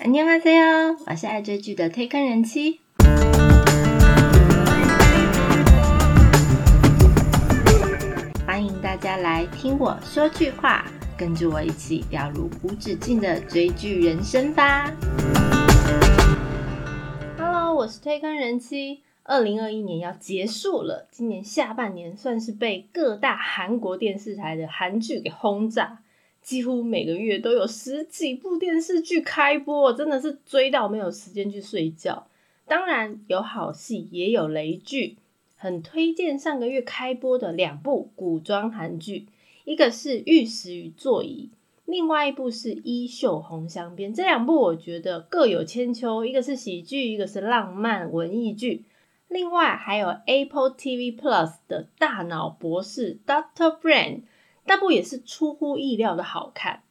안녕하세요，我是爱追剧的推坑人妻。欢迎大家来听我说句话，跟着我一起掉入无止境的追剧人生吧。Hello，我是推坑人妻。二零二一年要结束了，今年下半年算是被各大韩国电视台的韩剧给轰炸。 几乎每个月都有十几部电视剧开播，真的是追到没有时间去睡觉。当然有好戏，也有雷剧，很推荐上个月开播的两部古装韩剧，一个是《玉石与座椅》，另外一部是《衣袖红镶边》。这两部我觉得各有千秋，一个是喜剧，一个是浪漫文艺剧。另外还有 Apple TV Plus 的《大脑博士》Doctor Brain。那部也是出乎意料的好看。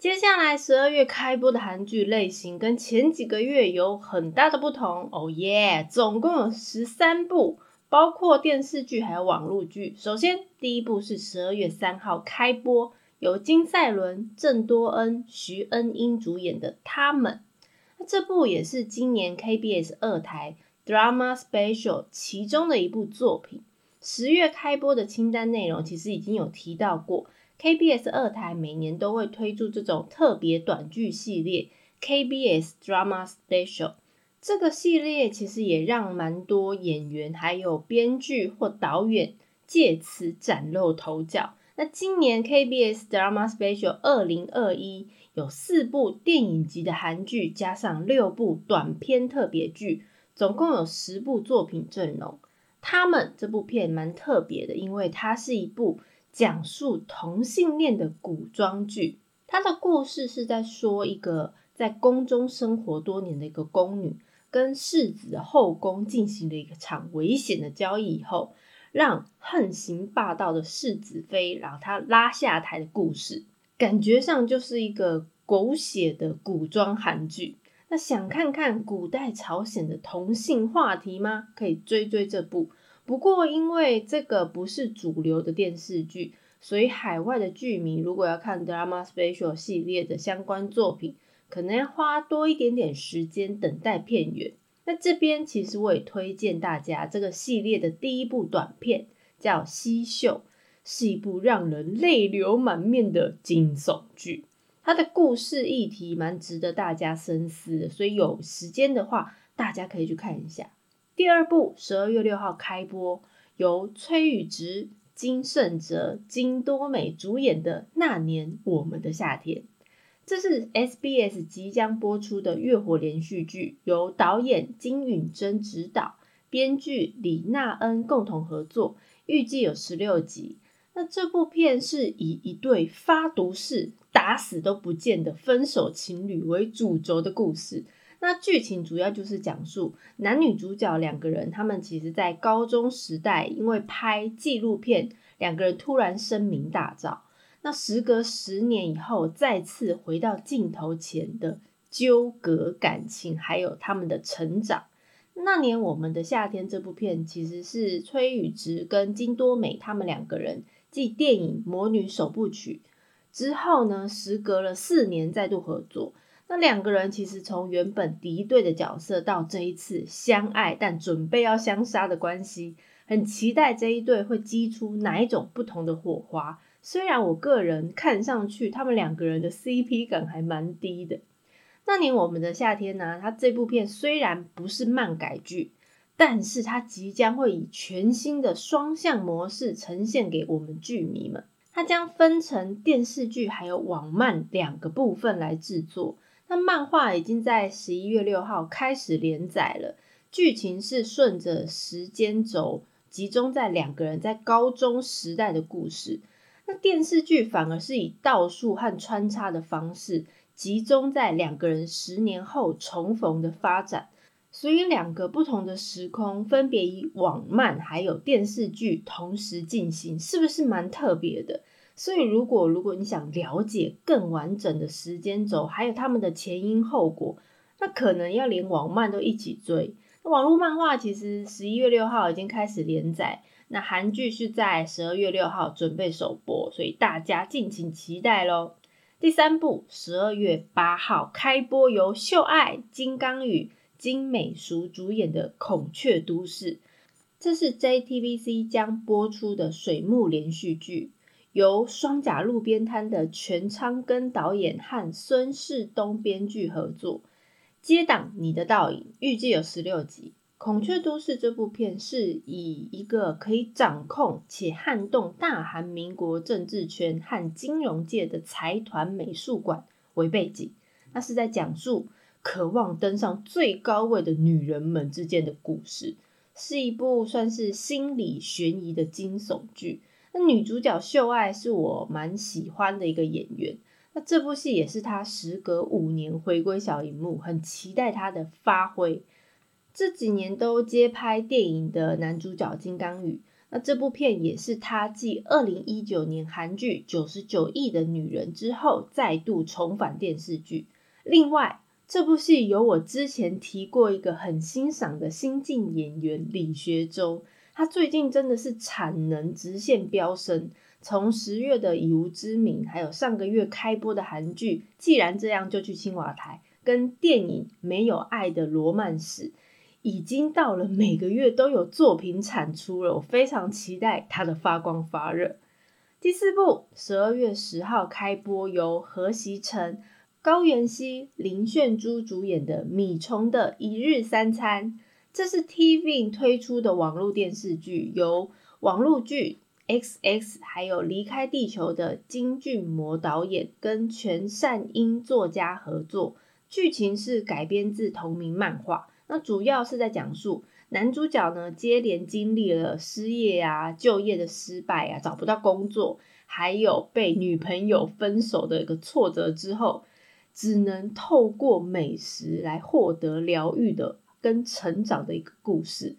接下来十二月开播的韩剧类型跟前几个月有很大的不同哦耶！总共有十三部，包括电视剧还有网络剧。首先，第一部是十二月三号开播，由金赛纶、郑多恩、徐恩英主演的《他们》。那这部也是今年 KBS 二台 Drama Special 其中的一部作品。十月开播的清单内容其实已经有提到过，KBS 二台每年都会推出这种特别短剧系列 KBS Drama Special。这个系列其实也让蛮多演员还有编剧或导演借此崭露头角。那今年 KBS Drama Special 二零二一有四部电影级的韩剧，加上六部短片特别剧，总共有十部作品阵容。他们这部片蛮特别的，因为它是一部讲述同性恋的古装剧。它的故事是在说一个在宫中生活多年的一个宫女，跟世子后宫进行了一个场危险的交易以后，让横行霸道的世子妃，然后他拉下台的故事。感觉上就是一个狗血的古装韩剧。那想看看古代朝鲜的同性话题吗？可以追追这部。不过因为这个不是主流的电视剧，所以海外的剧迷如果要看 Drama Special 系列的相关作品，可能要花多一点点时间等待片源。那这边其实我也推荐大家这个系列的第一部短片，叫《西秀》，是一部让人泪流满面的惊悚剧。它的故事议题蛮值得大家深思的，所以有时间的话，大家可以去看一下。第二部十二月六号开播，由崔宇植、金圣哲、金多美主演的《那年我们的夏天》，这是 SBS 即将播出的月火连续剧，由导演金允珍执导，编剧李娜恩共同合作，预计有十六集。那这部片是以一对发毒誓打死都不见的分手情侣为主轴的故事。那剧情主要就是讲述男女主角两个人，他们其实在高中时代因为拍纪录片，两个人突然声名大噪。那时隔十年以后，再次回到镜头前的纠葛感情，还有他们的成长。那年我们的夏天这部片其实是崔宇植跟金多美他们两个人。继电影《魔女首部曲》之后呢，时隔了四年再度合作。那两个人其实从原本敌对的角色到这一次相爱但准备要相杀的关系，很期待这一对会激出哪一种不同的火花。虽然我个人看上去他们两个人的 CP 感还蛮低的。那年我们的夏天呢，它这部片虽然不是漫改剧。但是它即将会以全新的双向模式呈现给我们剧迷们。它将分成电视剧还有网漫两个部分来制作。那漫画已经在十一月六号开始连载了，剧情是顺着时间轴，集中在两个人在高中时代的故事。那电视剧反而是以倒数和穿插的方式，集中在两个人十年后重逢的发展。所以两个不同的时空，分别以网漫还有电视剧同时进行，是不是蛮特别的？所以如果如果你想了解更完整的时间轴，还有他们的前因后果，那可能要连网漫都一起追。网络漫画其实十一月六号已经开始连载，那韩剧是在十二月六号准备首播，所以大家敬请期待喽。第三部十二月八号开播，由秀爱、金刚宇、金美淑主演的《孔雀都市》，这是 JTBC 将播出的水幕连续剧，由双甲路边摊的全昌根导演和孙世东编剧合作，接档《你的倒影》，预计有十六集。《孔雀都市》这部片是以一个可以掌控且撼动大韩民国政治圈和金融界的财团美术馆为背景，那是在讲述渴望登上最高位的女人们之间的故事，是一部算是心理悬疑的惊悚剧。那女主角秀爱是我蛮喜欢的一个演员，那这部戏也是她时隔五年回归小荧幕，很期待她的发挥。这几年都接拍电影的男主角金刚宇，那这部片也是他继二零一九年韩剧《九十九亿的女人》之后再度重返电视剧。另外，这部戏有我之前提过一个很欣赏的新晋演员李学周，他最近真的是产能直线飙升，从十月的《以无之名》，还有上个月开播的韩剧《既然这样就去青瓦台》，跟电影《没有爱的罗曼史》。已经到了每个月都有作品产出了，我非常期待它的发光发热。第四部十二月十号开播，由何习成、高原希、林炫珠主演的《米虫的一日三餐》，这是 TV 推出的网络电视剧，由网络剧 X X 还有离开地球的金俊模导演跟全善英作家合作，剧情是改编自同名漫画。那主要是在讲述男主角呢，接连经历了失业啊、就业的失败啊、找不到工作，还有被女朋友分手的一个挫折之后，只能透过美食来获得疗愈的跟成长的一个故事。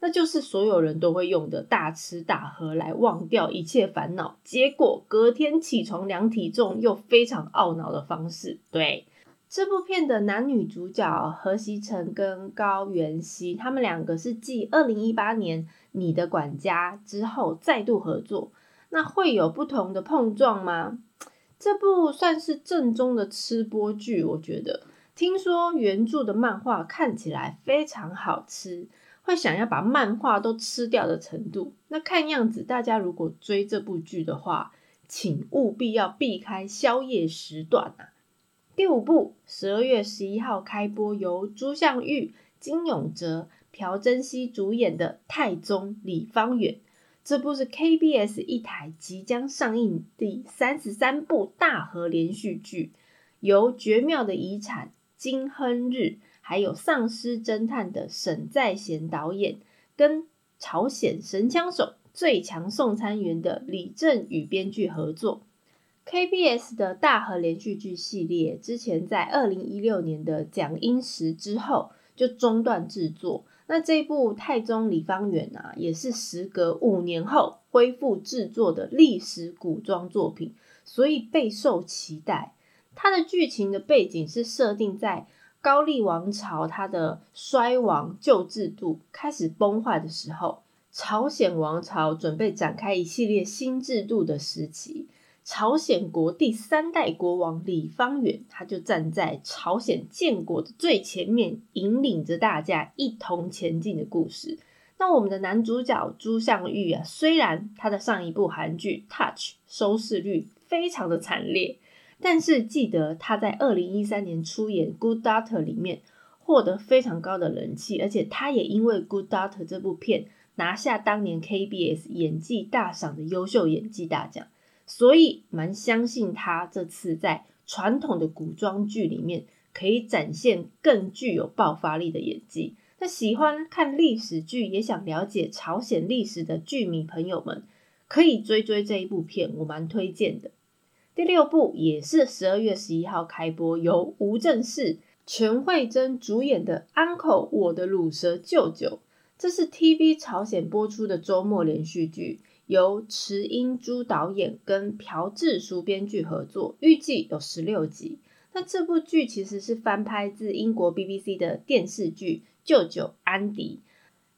那就是所有人都会用的大吃大喝来忘掉一切烦恼，结果隔天起床量体重又非常懊恼的方式。对。这部片的男女主角何习成跟高原希，他们两个是继二零一八年《你的管家》之后再度合作，那会有不同的碰撞吗？这部算是正宗的吃播剧，我觉得。听说原著的漫画看起来非常好吃，会想要把漫画都吃掉的程度。那看样子，大家如果追这部剧的话，请务必要避开宵夜时段啊！第五部十二月十一号开播，由朱相玉、金永哲、朴珍熙主演的《太宗李方远》。这部是 KBS 一台即将上映第三十三部大河连续剧，由《绝妙的遗产》金亨日，还有《丧尸侦探》的沈在贤导演，跟朝鲜神枪手最强送餐员的李正宇编剧合作。KBS 的大河连续剧系列之前在二零一六年的蒋英石之后就中断制作，那这部《太宗李方远》啊，也是时隔五年后恢复制作的历史古装作品，所以备受期待。它的剧情的背景是设定在高丽王朝它的衰亡旧制度开始崩坏的时候，朝鲜王朝准备展开一系列新制度的时期。朝鲜国第三代国王李方远，他就站在朝鲜建国的最前面，引领着大家一同前进的故事。那我们的男主角朱相玉啊，虽然他的上一部韩剧《Touch》收视率非常的惨烈，但是记得他在二零一三年出演《Good Doctor》里面获得非常高的人气，而且他也因为《Good Doctor》这部片拿下当年 KBS 演技大赏的优秀演技大奖。所以蛮相信他这次在传统的古装剧里面可以展现更具有爆发力的演技。那喜欢看历史剧也想了解朝鲜历史的剧迷朋友们，可以追追这一部片，我蛮推荐的。第六部也是十二月十一号开播，由吴正世、全慧珍主演的《Uncle 我的乳蛇舅舅》，这是 TV 朝鲜播出的周末连续剧。由池英珠导演跟朴智淑编剧合作，预计有十六集。那这部剧其实是翻拍自英国 BBC 的电视剧《舅舅安迪》。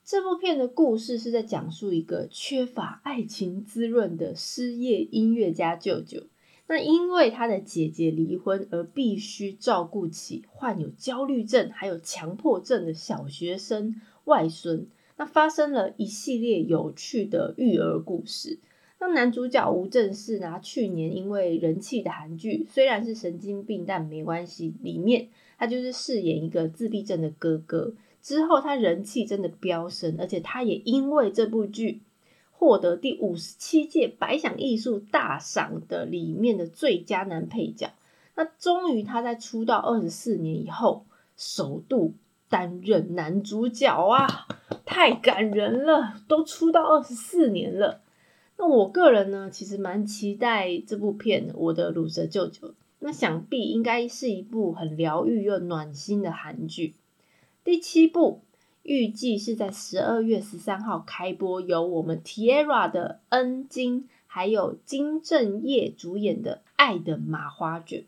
这部片的故事是在讲述一个缺乏爱情滋润的失业音乐家舅舅。那因为他的姐姐离婚而必须照顾起患有焦虑症还有强迫症的小学生外孙，那发生了一系列有趣的育儿故事。那男主角吴正式呢，去年因为人气的韩剧虽然是神经病，但没关系，里面他就是饰演一个自闭症的哥哥。之后他人气真的飙升，而且他也因为这部剧。获得第五十七届百想艺术大赏的里面的最佳男配角。那终于他在出道二十四年以后，首度担任男主角啊，太感人了！都出道二十四年了。那我个人呢，其实蛮期待这部片《我的乳蛇舅舅》。那想必应该是一部很疗愈又暖心的韩剧。第七部。预计是在十二月十三号开播，由我们 Tierra 的恩金还有金正业主演的《爱的麻花卷》。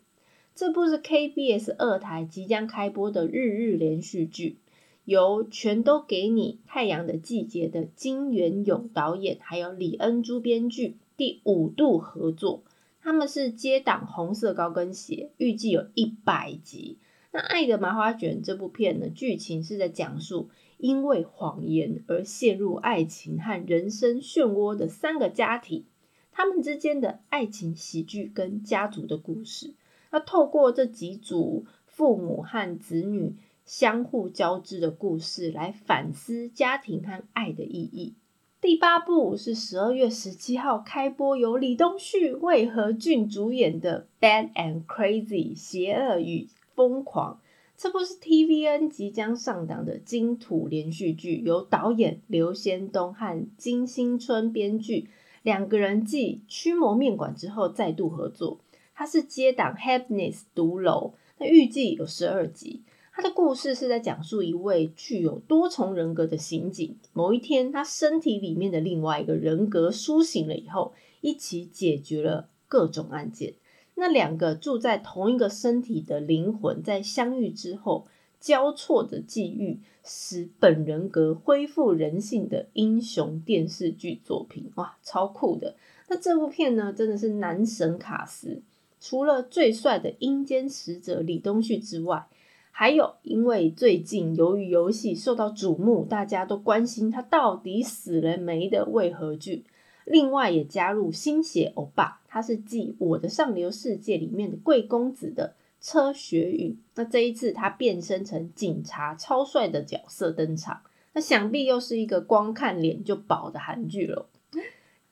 这部是 KBS 二台即将开播的日日连续剧，由《全都给你》《太阳的季节》的金元勇导演，还有李恩珠编剧，第五度合作。他们是接档《红色高跟鞋》，预计有一百集。那《爱的麻花卷》这部片呢，剧情是在讲述。因为谎言而陷入爱情和人生漩涡的三个家庭，他们之间的爱情喜剧跟家族的故事。那透过这几组父母和子女相互交织的故事，来反思家庭和爱的意义。第八部是十二月十七号开播，由李东旭、魏和俊主演的《Bad and Crazy》邪恶与疯狂。这部是 TVN 即将上档的金土连续剧，由导演刘先东和金星春编剧，两个人继《驱魔面馆》之后再度合作。它是接档《Happiness》独楼，那预计有十二集。它的故事是在讲述一位具有多重人格的刑警，某一天他身体里面的另外一个人格苏醒了以后，一起解决了各种案件。那两个住在同一个身体的灵魂，在相遇之后交错的际遇，使本人格恢复人性的英雄电视剧作品，哇，超酷的！那这部片呢，真的是男神卡斯，除了最帅的阴间使者李东旭之外，还有因为最近由于游戏受到瞩目，大家都关心他到底死了没的为何剧。另外也加入新血欧巴，他是继《我的上流世界》里面的贵公子的车学宇。那这一次他变身成警察，超帅的角色登场。那想必又是一个光看脸就饱的韩剧了。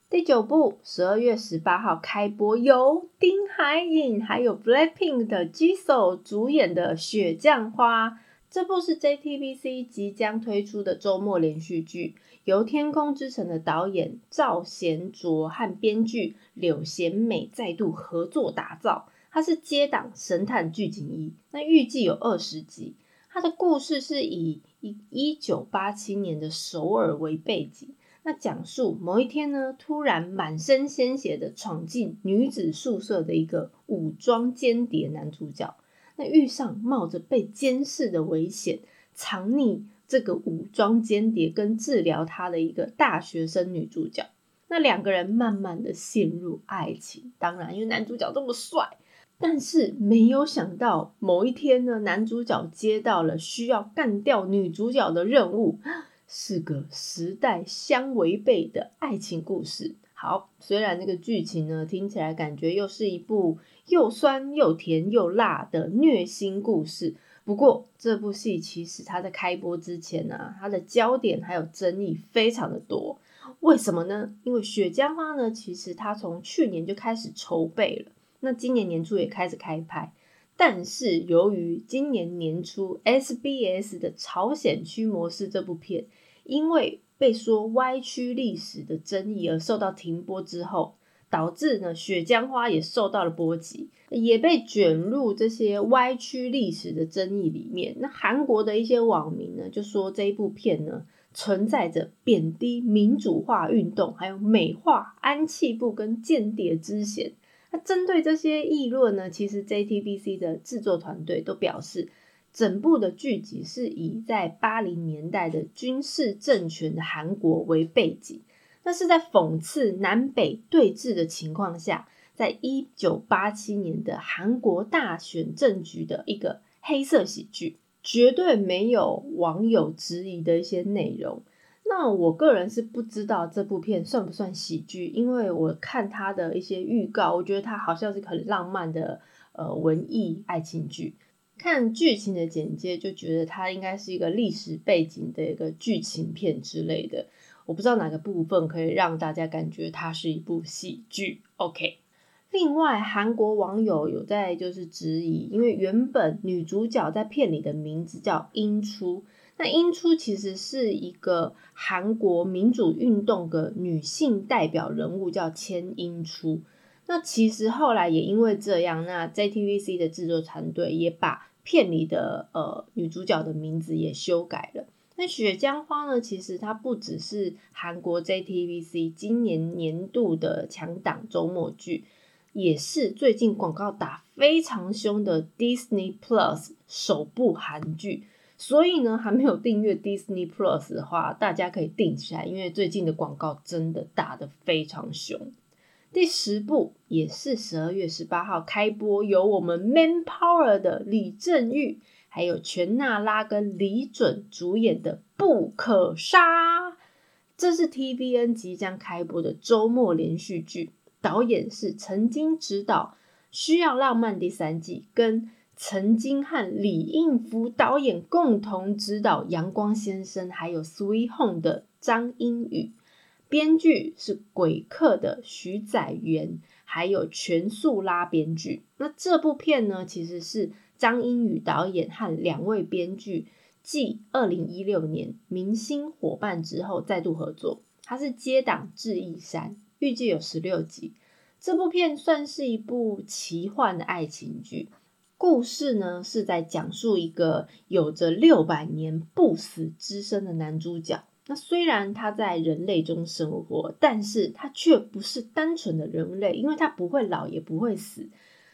第九部十二月十八号开播，由丁海寅还有 Blackpink 的 Jisoo 主演的《雪降花》。这部是 JTBC 即将推出的周末连续剧。由《天空之城》的导演赵贤卓和编剧柳贤美再度合作打造，它是接档《神探剧警一》，那预计有二十集。它的故事是以一一九八七年的首尔为背景，那讲述某一天呢，突然满身鲜血的闯进女子宿舍的一个武装间谍男主角，那遇上冒着被监视的危险，藏匿。这个武装间谍跟治疗他的一个大学生女主角，那两个人慢慢的陷入爱情。当然，因为男主角这么帅，但是没有想到某一天呢，男主角接到了需要干掉女主角的任务，是个时代相违背的爱情故事。好，虽然那个剧情呢听起来感觉又是一部又酸又甜又辣的虐心故事。不过，这部戏其实它在开播之前呢，它的焦点还有争议非常的多。为什么呢？因为《雪茄花》呢，其实它从去年就开始筹备了，那今年年初也开始开拍。但是由于今年年初 SBS 的《朝鲜区模式》这部片，因为被说歪曲历史的争议而受到停播之后。导致呢，雪浆花也受到了波及，也被卷入这些歪曲历史的争议里面。那韩国的一些网民呢，就说这一部片呢，存在着贬低民主化运动，还有美化安气部跟间谍之嫌。那针对这些议论呢，其实 JTBC 的制作团队都表示，整部的剧集是以在八零年代的军事政权的韩国为背景。那是在讽刺南北对峙的情况下，在一九八七年的韩国大选政局的一个黑色喜剧，绝对没有网友质疑的一些内容。那我个人是不知道这部片算不算喜剧，因为我看它的一些预告，我觉得它好像是很浪漫的呃文艺爱情剧。看剧情的简介就觉得它应该是一个历史背景的一个剧情片之类的。我不知道哪个部分可以让大家感觉它是一部喜剧。OK，另外韩国网友有在就是质疑，因为原本女主角在片里的名字叫英初。那英初其实是一个韩国民主运动的女性代表人物，叫千英初。那其实后来也因为这样，那 JTBC 的制作团队也把片里的呃女主角的名字也修改了。那雪江花呢，其实它不只是韩国 JTBC 今年年度的强档周末剧，也是最近广告打非常凶的 Disney Plus 首部韩剧。所以呢，还没有订阅 Disney Plus 的话，大家可以订起来，因为最近的广告真的打得非常凶。第十部也是十二月十八号开播，由我们 Man Power 的李正玉，还有全娜拉跟李准主演的《不可杀》，这是 TVN 即将开播的周末连续剧，导演是曾经执导《需要浪漫》第三季跟。曾经和李应福导演共同执导《阳光先生》还有《Sweet Home》的张英宇，编剧是《鬼客》的徐载元，还有全素拉编剧。那这部片呢，其实是张英宇导演和两位编剧继二零一六年《明星伙伴》之后再度合作。它是接档《智异山》，预计有十六集。这部片算是一部奇幻的爱情剧。故事呢是在讲述一个有着六百年不死之身的男主角。那虽然他在人类中生活，但是他却不是单纯的人类，因为他不会老也不会死。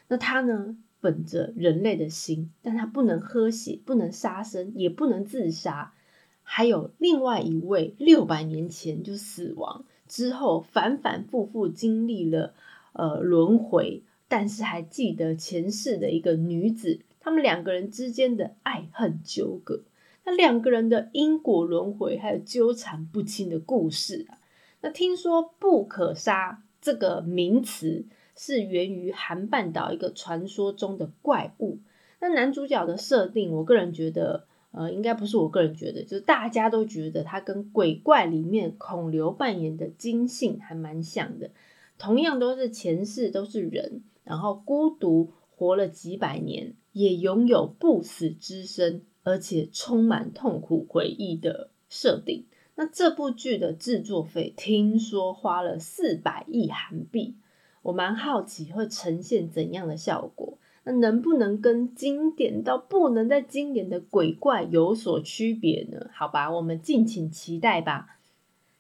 那他呢，本着人类的心，但他不能喝血，不能杀生，也不能自杀。还有另外一位六百年前就死亡之后，反反复复经历了呃轮回。但是还记得前世的一个女子，他们两个人之间的爱恨纠葛，那两个人的因果轮回，还有纠缠不清的故事啊。那听说“不可杀”这个名词是源于韩半岛一个传说中的怪物。那男主角的设定，我个人觉得，呃，应该不是我个人觉得，就是大家都觉得他跟鬼怪里面孔刘扮演的金信还蛮像的，同样都是前世都是人。然后孤独活了几百年，也拥有不死之身，而且充满痛苦回忆的设定。那这部剧的制作费听说花了四百亿韩币，我蛮好奇会呈现怎样的效果。那能不能跟经典到不能再经典的鬼怪有所区别呢？好吧，我们敬请期待吧。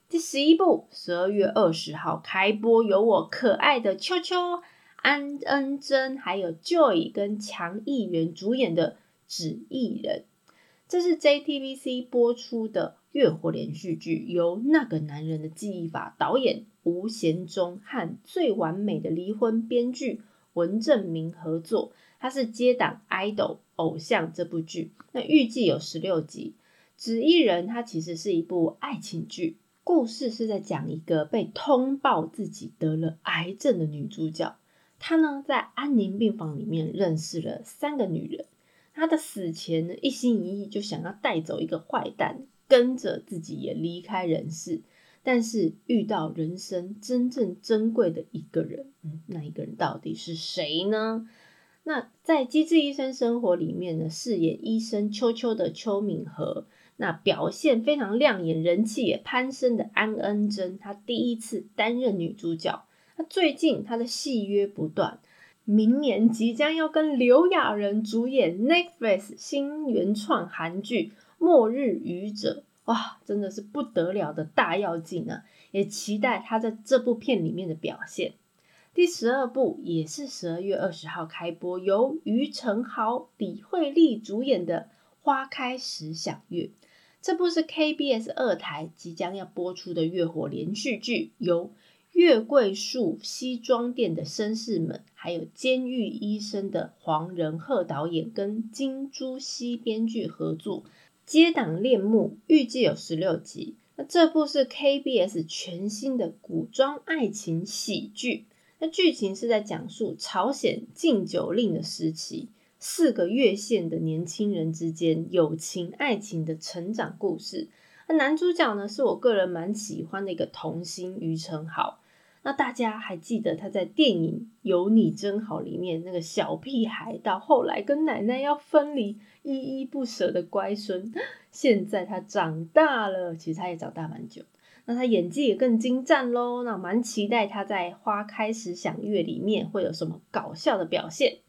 第十一部，十二月二十号开播，有我可爱的秋秋。安恩真还有 Joy 跟强议员主演的《纸艺人》，这是 JTBC 播出的月火连续剧，由那个男人的记忆法导演吴贤忠和《最完美的离婚》编剧文正明合作。他是接档《idol》偶像这部剧，那预计有十六集。《纸艺人》它其实是一部爱情剧，故事是在讲一个被通报自己得了癌症的女主角。她呢，在安宁病房里面认识了三个女人。他的死前呢，一心一意就想要带走一个坏蛋，跟着自己也离开人世。但是遇到人生真正珍贵的一个人，那一个人到底是谁呢？那在《机智医生生活》里面呢，饰演医生秋秋的邱敏和，那表现非常亮眼，人气也攀升的安恩珍，她第一次担任女主角。那最近她的戏约不断，明年即将要跟刘亚仁主演 Netflix 新原创韩剧《末日愚者》，哇，真的是不得了的大要进啊！也期待他在这部片里面的表现。第十二部也是十二月二十号开播，由于承豪、李惠利主演的《花开时响月》，这部是 KBS 二台即将要播出的月火连续剧，由。月桂树西装店的绅士们，还有监狱医生的黄仁鹤导演跟金珠熙编剧合作，接档恋慕，预计有十六集。那这部是 KBS 全新的古装爱情喜剧。那剧情是在讲述朝鲜禁酒令的时期，四个月线的年轻人之间友情爱情的成长故事。那男主角呢，是我个人蛮喜欢的一个童星于承豪。那大家还记得他在电影《有你真好》里面那个小屁孩，到后来跟奶奶要分离，依依不舍的乖孙。现在他长大了，其实他也长大蛮久。那他演技也更精湛喽。那蛮期待他在《花开时响月》里面会有什么搞笑的表现。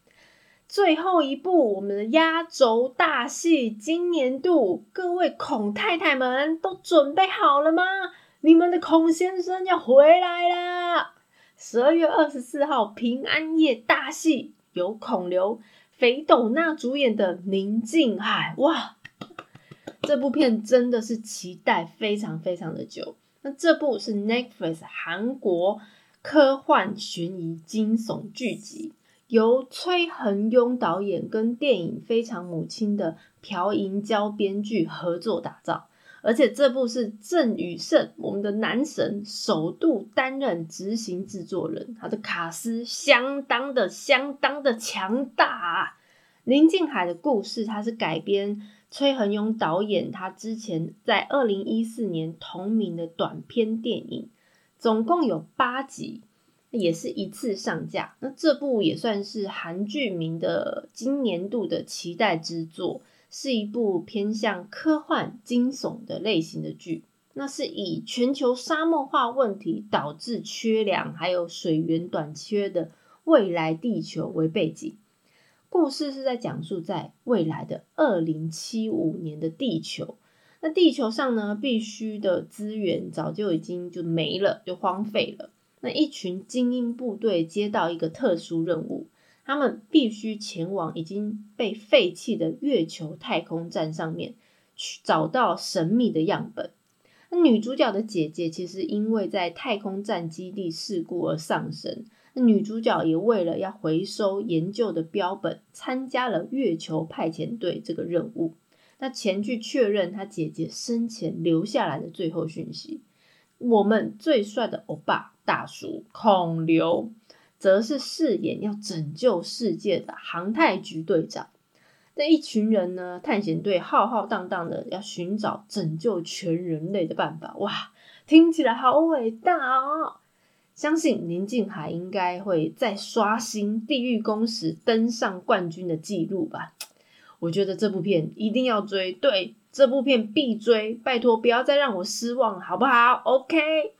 最后一部，我们的压轴大戏，今年度各位孔太太们都准备好了吗？你们的孔先生要回来啦！十二月二十四号平安夜大戏，由孔刘、肥斗娜主演的《宁静海》。哇，这部片真的是期待非常非常的久。那这部是 Netflix 韩国科幻悬疑惊悚剧集。由崔恒庸导演跟电影《非常母亲》的朴银娇编剧合作打造，而且这部是郑宇盛，我们的男神首度担任执行制作人，他的卡司相当的相当的强大。啊林静海的故事，它是改编崔恒庸导演他之前在二零一四年同名的短片电影，总共有八集。也是一次上架，那这部也算是韩剧名的今年度的期待之作，是一部偏向科幻惊悚的类型的剧。那是以全球沙漠化问题导致缺粮还有水源短缺的未来地球为背景，故事是在讲述在未来的二零七五年的地球，那地球上呢必须的资源早就已经就没了，就荒废了。那一群精英部队接到一个特殊任务，他们必须前往已经被废弃的月球太空站上面去找到神秘的样本。那女主角的姐姐其实因为在太空站基地事故而丧生，那女主角也为了要回收研究的标本，参加了月球派遣队这个任务。那前去确认她姐姐生前留下来的最后讯息。我们最帅的欧巴。大叔孔刘则是饰演要拯救世界的航太局队长。这一群人呢，探险队浩浩荡荡的要寻找拯救全人类的办法。哇，听起来好伟大哦！相信宁静海应该会再刷新《地狱公使》登上冠军的记录吧。我觉得这部片一定要追，对，这部片必追，拜托不要再让我失望，好不好？OK。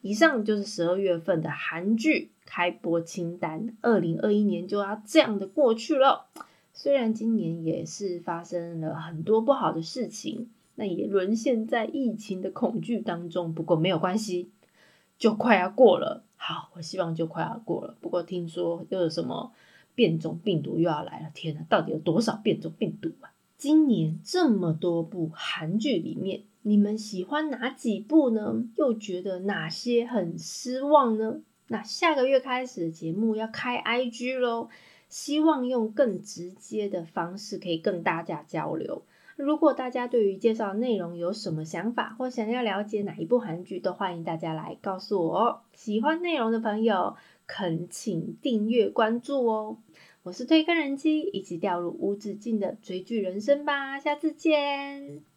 以上就是十二月份的韩剧开播清单。二零二一年就要这样的过去了。虽然今年也是发生了很多不好的事情，那也沦陷在疫情的恐惧当中。不过没有关系，就快要过了。好，我希望就快要过了。不过听说又有什么变种病毒又要来了。天哪，到底有多少变种病毒啊？今年这么多部韩剧里面。你们喜欢哪几部呢？又觉得哪些很失望呢？那下个月开始节目要开 IG 喽，希望用更直接的方式可以跟大家交流。如果大家对于介绍内容有什么想法，或想要了解哪一部韩剧，都欢迎大家来告诉我哦。喜欢内容的朋友，恳请订阅关注哦。我是推更人机，一起掉入无止境的追剧人生吧。下次见。